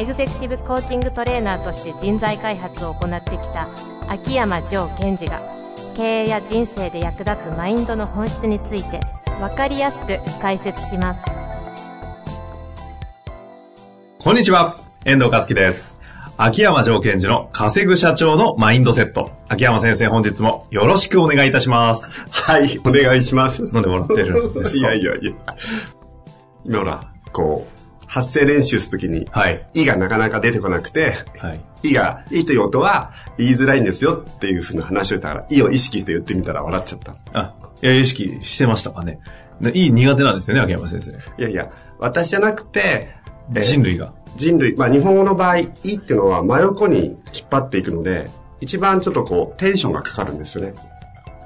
エグゼクティブコーチングトレーナーとして人材開発を行ってきた秋山城賢治が経営や人生で役立つマインドの本質について分かりやすく解説しますこんにちは、遠藤和樹です。秋山条件時の稼ぐ社長のマインドセット。秋山先生本日もよろしくお願いいたします。はい、お願いします。飲んでもらってるんですか？いやいやいや。今ほら、こう、発声練習するときに、はい。いがなかなか出てこなくて、はい。いが、いという音は言いづらいんですよっていうふうな話をしたから、いを意識して言ってみたら笑っちゃった。あ、いや、意識してましたかね。でいい苦手なんですよね、秋山先生。いやいや、私じゃなくて、えー人類が。人類、まあ日本語の場合、いっていうのは真横に引っ張っていくので、一番ちょっとこう、テンションがかかるんですよね。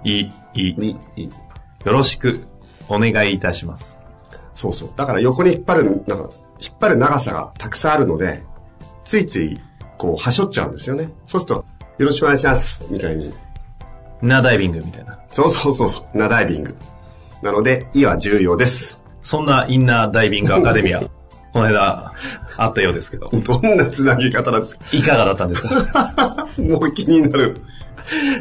いい、いい。に、い。よろしくお願いいたします。そうそう。だから横に引っ張る、なんか、引っ張る長さがたくさんあるので、ついつい、こう、はしょっちゃうんですよね。そうすると、よろしくお願いします、みたいに。ナーダイビングみたいな。そうそうそうそう、ナダイビング。なので、いは重要です。そんなインナーダイビングアカデミア、この間、あったようですけど。どんなつなぎ方なんですか？いかがだったんですか？もう気になる。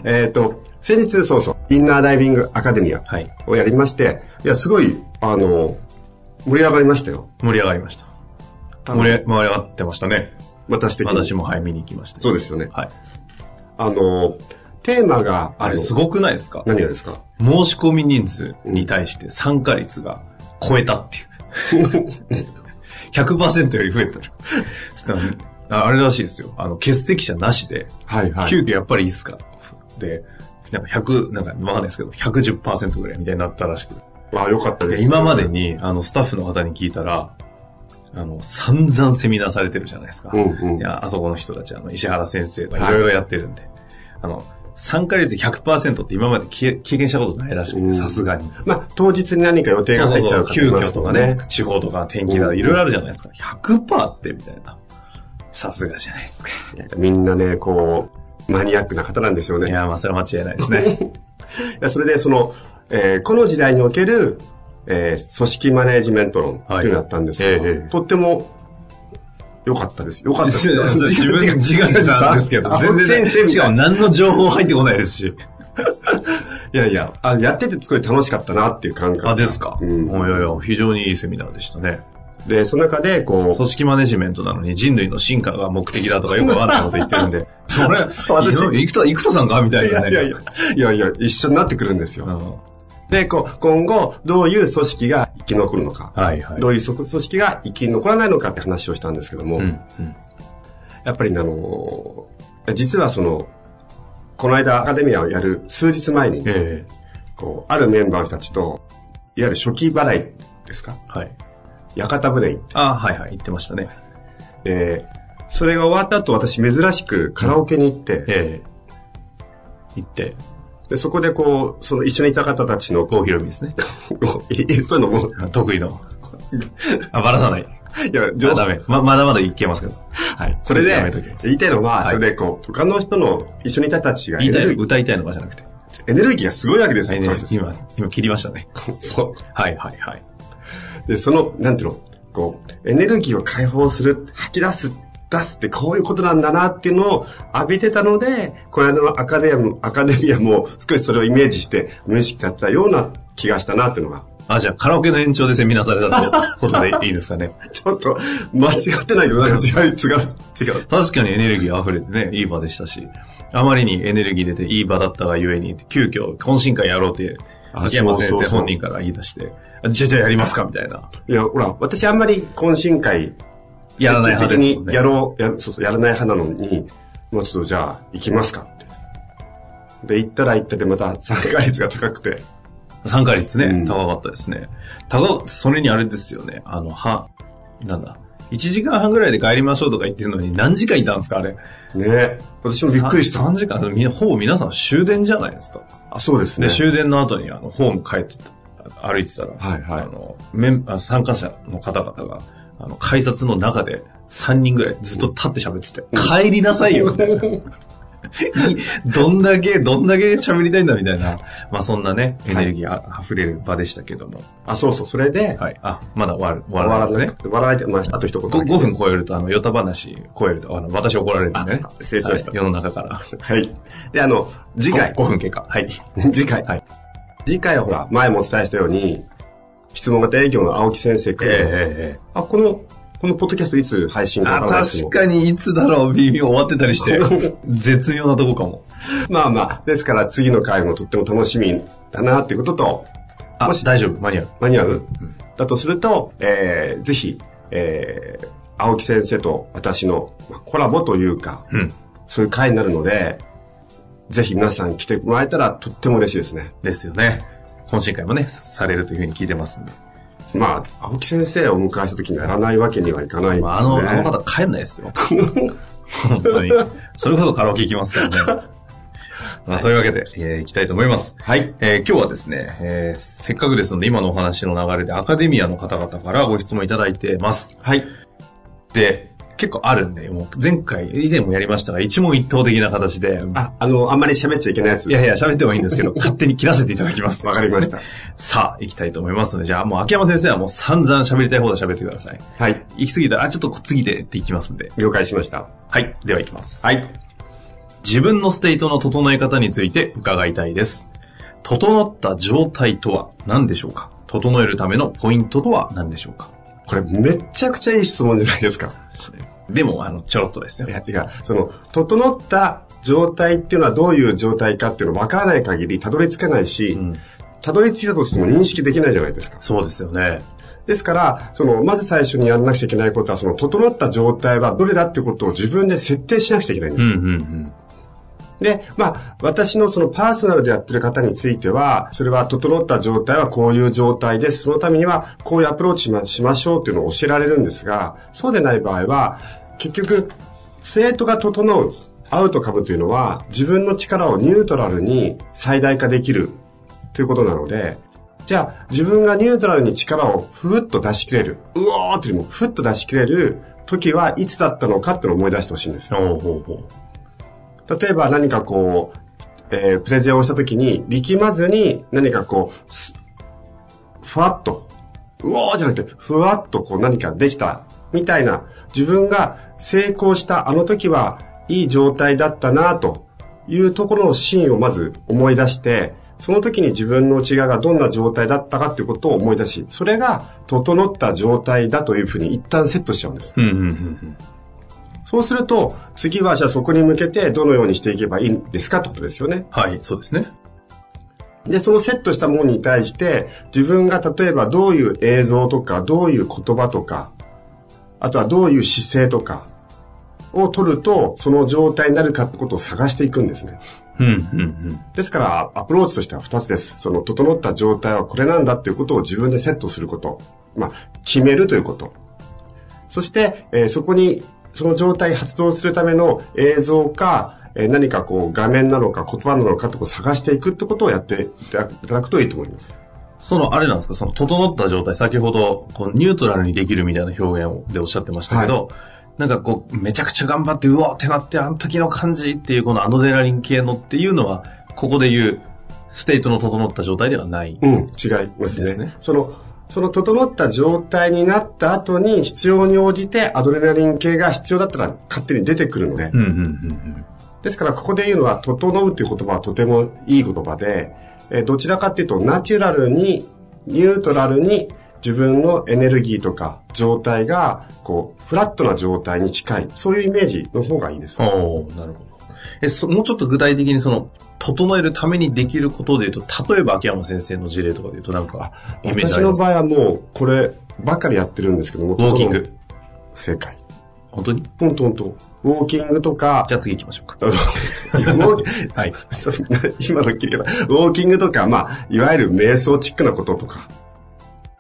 えっと、先日、そうそう、インナーダイビングアカデミアはい。をやりまして、いや、すごい、あの、盛り上がりましたよ。盛り上がりました。盛り上がってましたね。私的に。私もはい、見に行きました。そうですよね。はい。あの、テーマが、あれのすごくないですか？何がですか？申し込み人数に対して参加率が超えたっていう。100%より増えたらああれらしいですよ。あの、欠席者なしで、はいはい。急遽やっぱりいいっすか？で、なんか100、なんかわかんないですけど、110%ぐらいみたいになったらしくて。あ、よかったで。です今までに、あの、スタッフの方に聞いたら、あの、散々セミナーされてるじゃないですか。うんうんいや、あそこの人たち、あの、石原先生がいろいろやってるんで、あの、参加率100%って今まで経経験したことないらしくて、うんさすがに。まあ、当日に何か予定が入っちゃう急遽とかね、地方とか天気だ、うんいろいろあるじゃないですか。100%ってみたいな。さすがじゃないですか。みんなね、こう、マニアックな方なんですよね。いいや、まあ、それは間違いないですね。やそれで、その、えーこの時代における、えー組織マネジメント論っていうのをやったんですけど、はいええとっても良かったです。良かったです。自分、違う違うんですけど、あ全然。しかも何の情報入ってこないですし。いやいや、あやっててすごい楽しかったなっていう感覚。あ、ですか。うんいやいや、非常にいいセミナーでしたね。で、その中で、こ組織マネジメントなのに人類の進化が目的だとかよくわかんないこと言ってるんで、それ、私生田、生田さんかみたう、いなね。いやいやいや、いやいや、一緒になってくるんですよ。うんで、こう、今後、どういう組織が生き残るのか。はいはい。どういう組織が生き残らないのかって話をしたんですけども、うん、うん。やっぱりねあのー実はその、この間アカデミアをやる数日前に、えこう、あるメンバーたちと、いわゆる初期払いですか？えはい。屋形船行って、あはいはい、言ってましたね。で、それが終わった後私珍しくカラオケに行って、ええ行って、でそこでこう、その一緒にいた方たちの、こ郷ひろみですね。そういうのも、得意の。あ、ばらさない。いや、あダメ。ま、まだまだいけますけど。はい。それで言いたいのは、はいそれでこう、他の人の一緒にいた人たちがエ言いたい歌いたいのかじゃなくて。エネルギーがすごいわけですよ。今、今切りましたね。そう。はいはいはい。で、その、なんていうの、こう、エネルギーを解放する、吐き出す、出すってこういうことなんだなっていうのを浴びてたので、この間のアカデミアアカデミアも少しそれをイメージして無意識だったような気がしたなっていうのが、あ、じゃあカラオケの延長でセミナーされたってことでいいですかね。ちょっと間違ってないけど、なんか違う、違う、違う。確かにエネルギー溢れてね、いい場でしたし、あまりにエネルギー出ていい場だったがゆえに、急遽懇親会やろうって、あ秋山先生本人から言い出して、あじゃあじゃあやりますかみたいな。いや、ほら、私あんまり懇親会、やらない派ですね。積極的にやろう、や、そうそう、やらない派なのに、もうちょっとじゃあ、行きますかって。で、行ったら行ったでまた参加率が高くて、参加率ね、高かったですね。高かそれにあれですよね、あの、は、なんだ、1時間半ぐらいで帰りましょうとか言ってるのに何時間いたんですかあれ。ね私もびっくりした。3時間みんなほぼ皆さん終電じゃないですか。あ、そうですね、。終電の後にあの、ホーム帰ってた、歩いてたら、はいはいあの、メン参加者の方々が、あの、改札の中で3人ぐらいずっと立って喋ってて、帰りなさいよ、みたいな。いどんだけ、どんだけ喋りたいんだみたいな、まあそんなね、エネルギーあ溢れる場でしたけども。あ、そうそう。それで、はい。あ、まだ終わる、終終わらわらないですね。なくて、笑われて、まあ、あと一言だけ。5, 分超えると、あの、ヨタ話超えると、あの、私怒られるんでねあ。失礼しましたはい世の中から。はい。で、あの、次回。5分経過。はい。次回。はい次回はほら、前もお伝えしたように、質問型営業の青木先生から、ええあ、この、このポッドキャストいつ配信かわあ、確かにいつだろう、微妙終わってたりして。絶妙なとこかも。まあまあ、ですから次の回もとっても楽しみだなっていうことと、あ、もし大丈夫、間に合う。間に合う、だとすると、えー、ぜひ、えー、青木先生と私のまあコラボというか、うん。そういう回になるので、ぜひ皆さん来てもらえたらとっても嬉しいですね。ですよね。懇親会もね、されるというふうに聞いてますんで。まあ、青木先生をお迎えした時にやらないわけにはいかないんですね。まあ、あの、あの方帰んないですよ。本当に。それこそカラオケ行きますからね。まあ、というわけで、えー行きたいと思います。はい。えー今日はですね、えーせっかくですので、今のお話の流れでアカデミアの方々からご質問いただいてます。はい。で、結構あるんで、もう前回、以前もやりましたが、一問一答的な形で、あ、あの、あんまり喋っちゃいけないやつ。いやいや、喋ってもいいんですけど、勝手に切らせていただきます。わかりました。さあ、行きたいと思いますので、じゃあもう秋山先生はもう散々喋りたい方で喋ってください。はい。行き過ぎたら、あ、ちょっと次でって行きますんで。了解しました。はい。では行きます。はい。自分のステートの整え方について伺いたいです。整った状態とは何でしょうか？整えるためのポイントとは何でしょうか？これめっちゃくちゃいい質問じゃないですか。でも、あの、ちょろっとですよい。や、いや、その、整った状態っていうのはどういう状態かっていうのわからない限りたどり着かないし、んたどり着いたとしても認識できないじゃないですか。そうですよね。ですから、その、まず最初にやらなくちゃいけないことは、その、整った状態はどれだってことを自分で設定しなくちゃいけないんです。うんうんうん。で、まあ、私のそのパーソナルでやってる方については、それは整った状態はこういう状態です。そのためにはこういうアプローチしましょうっていうのを教えられるんですが、そうでない場合は、結局、スレートが整う、アウトカムというのは、自分の力をニュートラルに最大化できるということなので、じゃあ、自分がニュートラルに力をふっと出し切れる、うおーっていうよりもふっと出し切れる時はいつだったのかっていうのを思い出してほしいんですよ。ほうほうほ例えば何かこう、えープレゼンをしたときに、力まずに何かこう、ふわっと、うおーじゃなくて、ふわっとこう何かできた、みたいな、自分が成功したあの時はいい状態だったなというところのシーンをまず思い出して、その時に自分の内側がどんな状態だったかっていうことを思い出し、それが整った状態だというふうに一旦セットしちゃうんです。そうすると、次はじゃあそこに向けてどのようにしていけばいいんですか？ってことですよね。はい、そうですね。で、そのセットしたものに対して、自分が例えばどういう映像とか、どういう言葉とか、あとはどういう姿勢とかを取ると、その状態になるかってことを探していくんですね。うんうんうん。ですから、アプローチとしては2つです。その、整った状態はこれなんだっていうことを自分でセットすること。まあ、決めるということ。そして、えーそこに、その状態発動するための映像か、えー何かこう、画面なのか言葉なのかってこう探していくってことをやっていただくといいと思います。その、あれなんですか、その、整った状態、先ほど、こう、ニュートラルにできるみたいな表現をでおっしゃってましたけど、なんかこう、めちゃくちゃ頑張って、うわーってなって、あの時の感じっていう、このアドレナリン系のっていうのは、ここで言う、ステートの整った状態ではない。うん、違いますねその、その整った状態になった後に必要に応じてアドレナリン系が必要だったら勝手に出てくるので、うんうんうんうん。ですから、ここで言うのは、整うという言葉はとてもいい言葉で、えーどちらかというと、ナチュラルに、ニュートラルに、自分のエネルギーとか状態が、こう、フラットな状態に近い、そういうイメージの方がいいです。おーなるほど。え、そ、もうちょっと具体的にその、整えるためにできることで言うと、例えば秋山先生の事例とかで言うとなんか、私の場合はもう、こればかりやってるんですけども、ウォーキング。正解。本当に？ほんとほんと。ウォーキングとか、じゃあ次行きましょうか。ウォーキはい。ちょっと今の聞ウォーキングとか、まあ、いわゆる瞑想チックなこととか、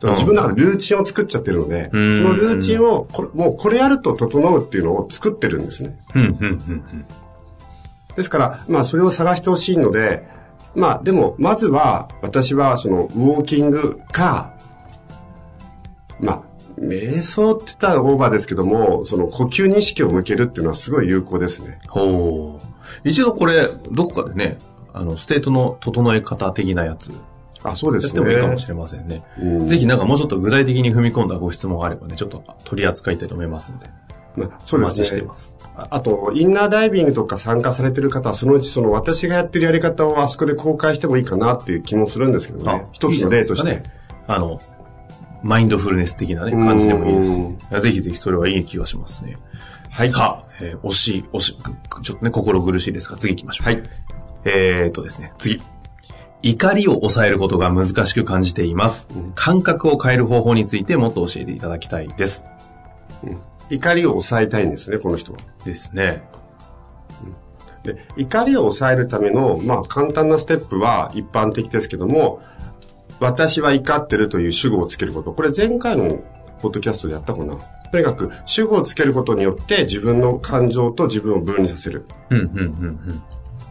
自分の中でルーチンを作っちゃってるので、そうんのルーチンをこれ、もうこれやると整うっていうのを作ってるんですね。うん、うん、うん。ですから、まあ、それを探してほしいので、まあ、でも、まずは、私は、その、ウォーキングか、まあ、瞑想って言ったらオーバーですけども、その呼吸に意識を向けるっていうのはすごい有効ですね。ほう。一度これ、どこかでね、あの、ステートの整え方的なやつ、あ、そうでやっすね。てもいいかもしれませんね。うんぜひなんかもうちょっと具体的に踏み込んだご質問があればね、ちょっと取り扱いたいと思いますので。まあ、そうおですね。待ちしています。ああと、インナーダイビングとか参加されてる方は、そのうちその私がやってるやり方をあそこで公開してもいいかなっていう気もするんですけどね。一つの例として。いいね。あの、マインドフルネス的なね、感じでもいいですしぜひぜひそれはいい気がしますね。はいさあ、えー惜しい、惜しい、ちょっとね、心苦しいですが、次行きましょう。はい。えーっとですね、次。怒りを抑えることが難しく感じています。感覚を変える方法についてもっと教えていただきたいです。怒りを抑えたいんですね、この人は。ですね。で、怒りを抑えるための、まあ、簡単なステップは一般的ですけども、私は怒ってるという主語をつけること。これ前回のポッドキャストでやったかな。とにかく、主語をつけることによって自分の感情と自分を分離させる。うん、うん、うん、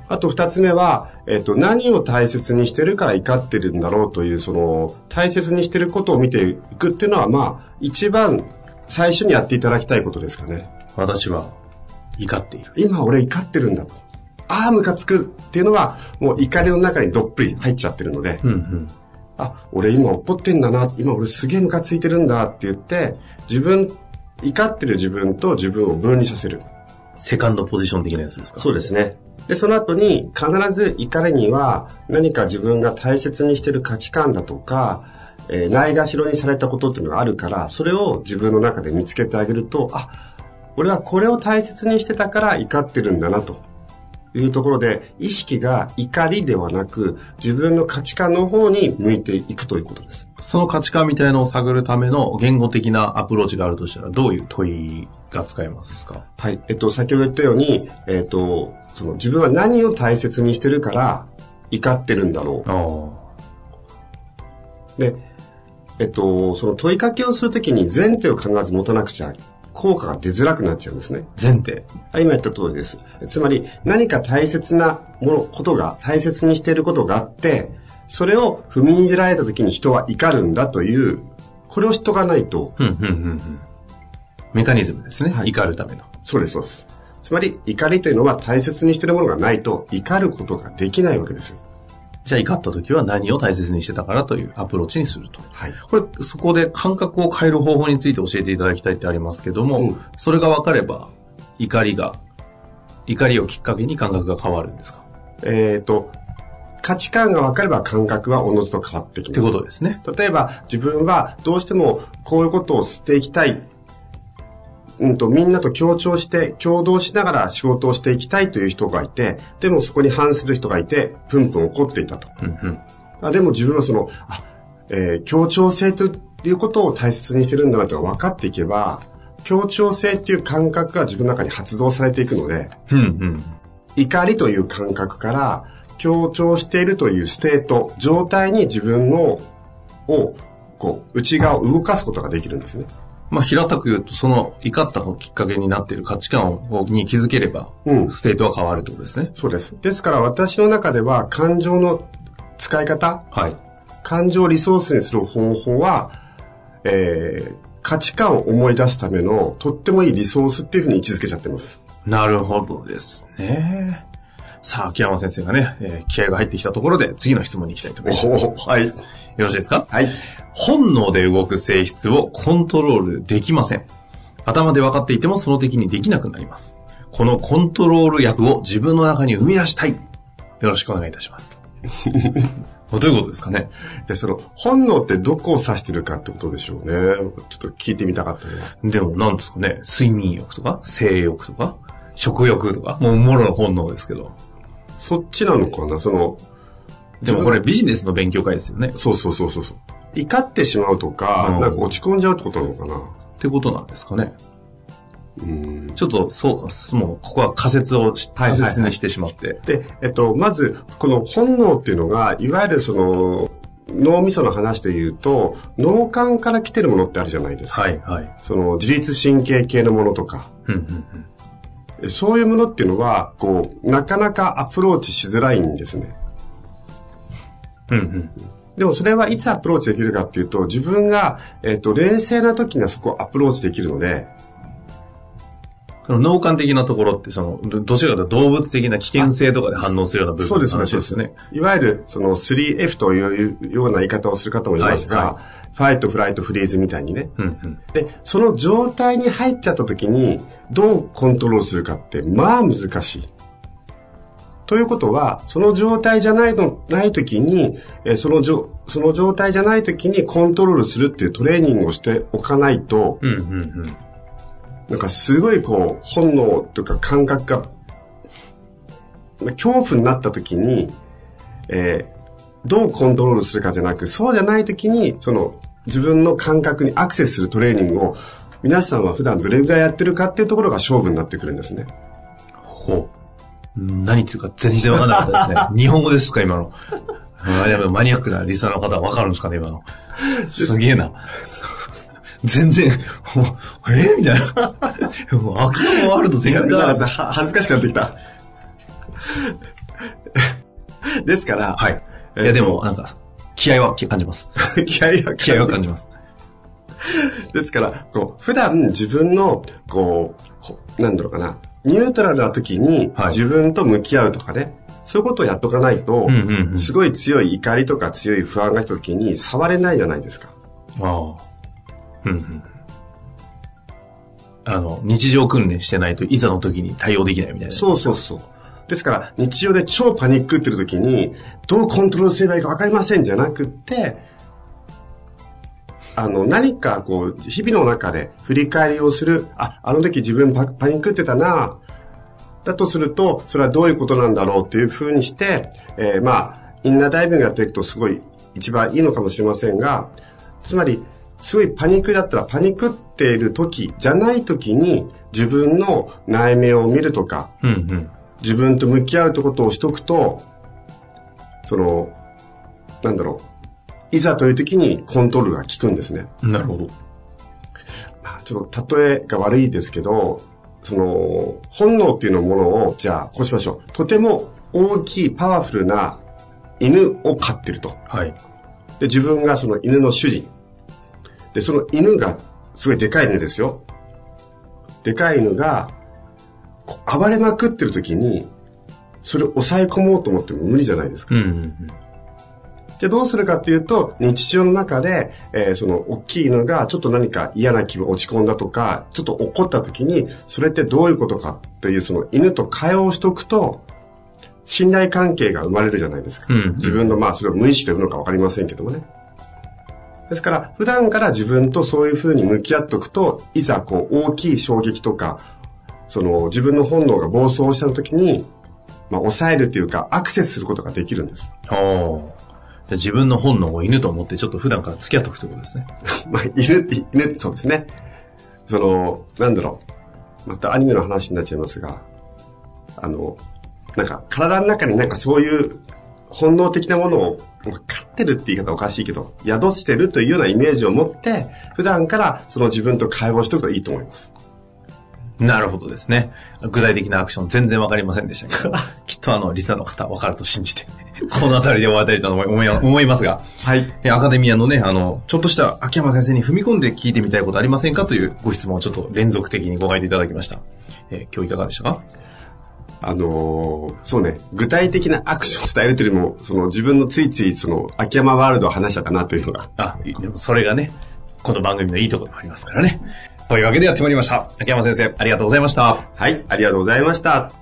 あと二つ目は、えっ、と、何を大切にしてるから怒ってるんだろうという、その、大切にしてることを見ていくっていうのは、まあ、一番最初にやっていただきたいことですかね。うん。私は怒っている。今俺怒ってるんだと。ああ、ムカつくっていうのは、もう怒りの中にどっぷり入っちゃってるので、うん、うん。あ、俺今怒ってんだな、今俺すげえムカついてるんだって言って、自分、怒ってる自分と自分を分離させる。セカンドポジション的なやつですか？そうですね。で、その後に必ず怒りには何か自分が大切にしてる価値観だとか、えーないがしろにされたことっていうのがあるから、それを自分の中で見つけてあげると、あ、俺はこれを大切にしてたから怒ってるんだなと。いうところで、意識が怒りではなく、自分の価値観の方に向いていくということです。その価値観みたいのを探るための言語的なアプローチがあるとしたら、どういう問いが使えますか？はい。えっと、先ほど言ったように、えっと、その自分は何を大切にしてるから怒ってるんだろう。あで、えっと、その問いかけをするときに前提を必ず持たなくちゃ効果が出づらくなっちゃうんですね。前提。あ今言った通りです。つまり何か大切なもの、ことが、大切にしていることがあって、それを踏みにじられたときに人は怒るんだという、これを知っとかないと、うん、うん、うん、うん。メカニズムですね。はい怒るための。そうです、そうです。つまり怒りというのは大切にしているものがないと怒ることができないわけですよ。じゃあ怒った時は何を大切にしてたからというアプローチにすると。はい。これ、そこで感覚を変える方法について教えていただきたいってありますけども、うんそれが分かれば、怒りが、怒りをきっかけに感覚が変わるんですか？えっ、と、価値観が分かれば感覚はおのずと変わってきます。ってことですね。例えば自分はどうしてもこういうことをしていきたい。うんと、みんなと協調して、共同しながら仕事をしていきたいという人がいて、でもそこに反する人がいて、プンプン怒っていたと。うんうん。あでも自分はその、あ、えー協調性ということを大切にしてるんだなと分かっていけば、協調性っていう感覚が自分の中に発動されていくので、うんうん。怒りという感覚から強調しているというステート、状態に自分の、を、こう、内側を動かすことができるんですね。まあ、平たく言うと、その怒ったきっかけになっている価値観をに気づければ、うんステートは変わるってことですね。そうです。ですから私の中では感情の使い方、はい。感情をリソースにする方法は、えー、価値観を思い出すためのとってもいいリソースっていうふうに位置づけちゃってます。なるほどですね。さあ、秋山先生がね、えー気合が入ってきたところで、次の質問に行きたいと思います。よおはい。ろしいですか？はい。本能で動く性質をコントロールできません。頭で分かっていてもその敵にできなくなります。このコントロール役を自分の中に生み出したい。よろしくお願いいたします。どういうことですかね？で、その、本能ってどこを指してるかってことでしょうね。ちょっと聞いてみたかったな。でも何ですかね？睡眠欲とか？性欲とか？食欲とか？もうもろの本能ですけど。そっちなのかな？その、でもこれビジネスの勉強会ですよね。そうそうそうそうそう。怒ってしまうとか、うんなんか落ち込んじゃうってことなのかなってことなんですかね。うん。ちょっとそう、もうここは仮説を仮説にしてしまって。で、えっと、まず、この本能っていうのが、いわゆるその、脳みその話で言うと、脳幹から来てるものってあるじゃないですか。はい、はい。その自律神経系のものとか。うん、うん、うん。そういうものっていうのは、こう、なかなかアプローチしづらいんですね。うん、うん。でもそれはいつアプローチできるかっていうと、自分が、えっ、と、冷静な時にはそこをアプローチできるので、その脳幹的なところって、その、どどちらかというと動物的な危険性とかで反応するような部分の話ですよね。いわゆる、その 3F というような言い方をする方もいますが、はファイト、フライト、フリーズみたいにね。うん、うん。で、その状態に入っちゃった時に、どうコントロールするかって、まあ難しい。ということは、その状態じゃないの、ない時に、えーそのじょ、その状態じゃない時にコントロールするっていうトレーニングをしておかないと、うん、うん、うん。なんかすごいこう、本能というか感覚が、恐怖になった時に、えーどうコントロールするかじゃなく、そうじゃない時に、その自分の感覚にアクセスするトレーニングを、皆さんは普段どれぐらいやってるかっていうところが勝負になってくるんですね。ほう。うん何言ってるか全然わかんなかったですね。日本語ですか、今の。あでもマニアックなリスナーの方はわかるんですかね、今の。すげえな。全然、えみたいな。もう秋山ワールド全開だ。は恥ずかしくなってきた。ですから、はい。いえっとや、でも、なんか、気合は感じます。気合が気合は感じます。ですから、こう、普段自分の、こうほ、なんだろうかな、ニュートラルな時にはい自分と向き合うとかね、そういうことをやっとかないと、うんうんうんすごい強い怒りとか強い不安が来た時に触れないじゃないですか。ああ。うんうん。あの、日常訓練してないといざの時に対応できないみたいな。そうそうそう。ですから、日常で超パニックってる時に、どうコントロールすればいいか分かりませんじゃなくって、あの、何かこう、日々の中で振り返りをする、あ、あの時自分パパニックってたな、だとすると、それはどういうことなんだろうっていうふうにして、えーまあ、インナーダイビングやっていくとすごい一番いいのかもしれませんが、つまり、すごいパニックだったらパニックっている時じゃない時に自分の内面を見るとか、うん自分と向き合うってことをしとくと、その、なんだろう、いざという時にコントロールが効くんですね。うん。なるほど。まあちょっと例えが悪いですけど、その、本能っていうのものを、じゃあ、こうしましょう。とても大きいパワフルな犬を飼ってると。はい。で、自分がその犬の主人。で、その犬が、すごいでかい犬ですよ。でかい犬が、暴れまくってる時に、それを抑え込もうと思っても無理じゃないですか。うんうんうん。で、どうするかっていうと、日常の中で、えーその、大きい犬がちょっと何か嫌な気分、落ち込んだとか、ちょっと怒った時に、それってどういうことかっていう、その犬と会話をしとくと、信頼関係が生まれるじゃないですか。うん自分の、まあ、それを無意識というのかわかりませんけどもね。ですから、普段から自分とそういうふうに向き合っておくと、いざ、こう、大きい衝撃とか、その、自分の本能が暴走した時に、まあ、抑えるというか、アクセスすることができるんです。お自分の本能を犬と思ってちょっと普段から付き合っておくということですね。まあ、犬って、犬、そうですね。その、なんだろう。またアニメの話になっちゃいますが、あの、なんか、体の中になんかそういう本能的なものを、まあ飼ってるって言い方おかしいけど、宿してるというようなイメージを持って、普段からその自分と会話をしておくといいと思います。なるほどですね。具体的なアクション全然わかりませんでしたけど、きっとあの、リスナーの方わかると信じて、この辺りで終わりたいと思い思い思いますが、はい。えアカデミアのね、あの、ちょっとした秋山先生に踏み込んで聞いてみたいことありませんかというご質問をちょっと連続的にご回答いただきました。えー今日いかがでしたか？あのーそうね、具体的なアクションを伝えるというよりも、その自分のついついその秋山ワールドを話したなというのが、あ、いでもそれがね、この番組のいいところもありますからね。というわけでやってまいりました。秋山先生、ありがとうございました。はい、ありがとうございました。